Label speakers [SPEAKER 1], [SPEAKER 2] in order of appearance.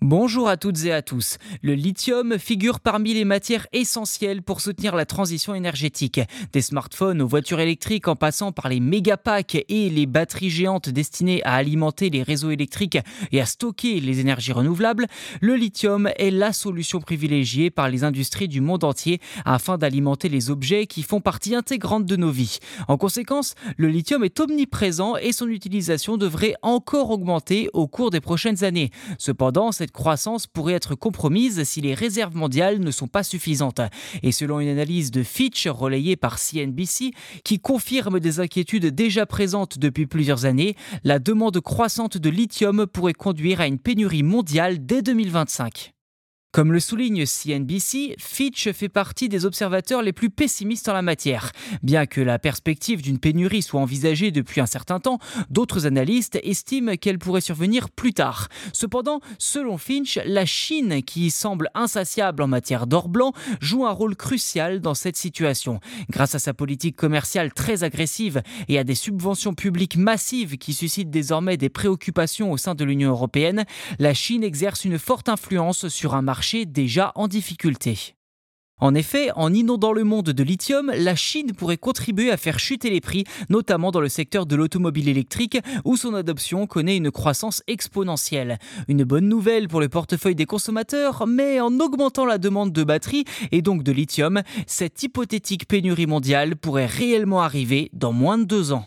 [SPEAKER 1] Bonjour à toutes et à tous. Le lithium figure parmi les matières essentielles pour soutenir la transition énergétique. Des smartphones aux voitures électriques en passant par les mégapacks et les batteries géantes destinées à alimenter les réseaux électriques et à stocker les énergies renouvelables, le lithium est la solution privilégiée par les industries du monde entier afin d'alimenter les objets qui font partie intégrante de nos vies. En conséquence, le lithium est omniprésent et son utilisation devrait encore augmenter au cours des prochaines années. Cependant, cette croissance pourrait être compromise si les réserves mondiales ne sont pas suffisantes. Et selon une analyse de Fitch relayée par CNBC, qui confirme des inquiétudes déjà présentes depuis plusieurs années, la demande croissante de lithium pourrait conduire à une pénurie mondiale dès 2025. Comme le souligne CNBC, Fitch fait partie des observateurs les plus pessimistes en la matière. Bien que la perspective d'une pénurie soit envisagée depuis un certain temps, d'autres analystes estiment qu'elle pourrait survenir plus tard. Cependant, selon Finch, la Chine, qui semble insatiable en matière d'or blanc, joue un rôle crucial dans cette situation. Grâce à sa politique commerciale très agressive et à des subventions publiques massives qui suscitent désormais des préoccupations au sein de l'Union européenne, la Chine exerce une forte influence sur un déjà en difficulté. En effet, en inondant le monde de lithium, la Chine pourrait contribuer à faire chuter les prix, notamment dans le secteur de l'automobile électrique, où son adoption connaît une croissance exponentielle. Une bonne nouvelle pour le portefeuille des consommateurs, mais en augmentant la demande de batteries et donc de lithium, cette hypothétique pénurie mondiale pourrait réellement arriver dans moins de deux ans.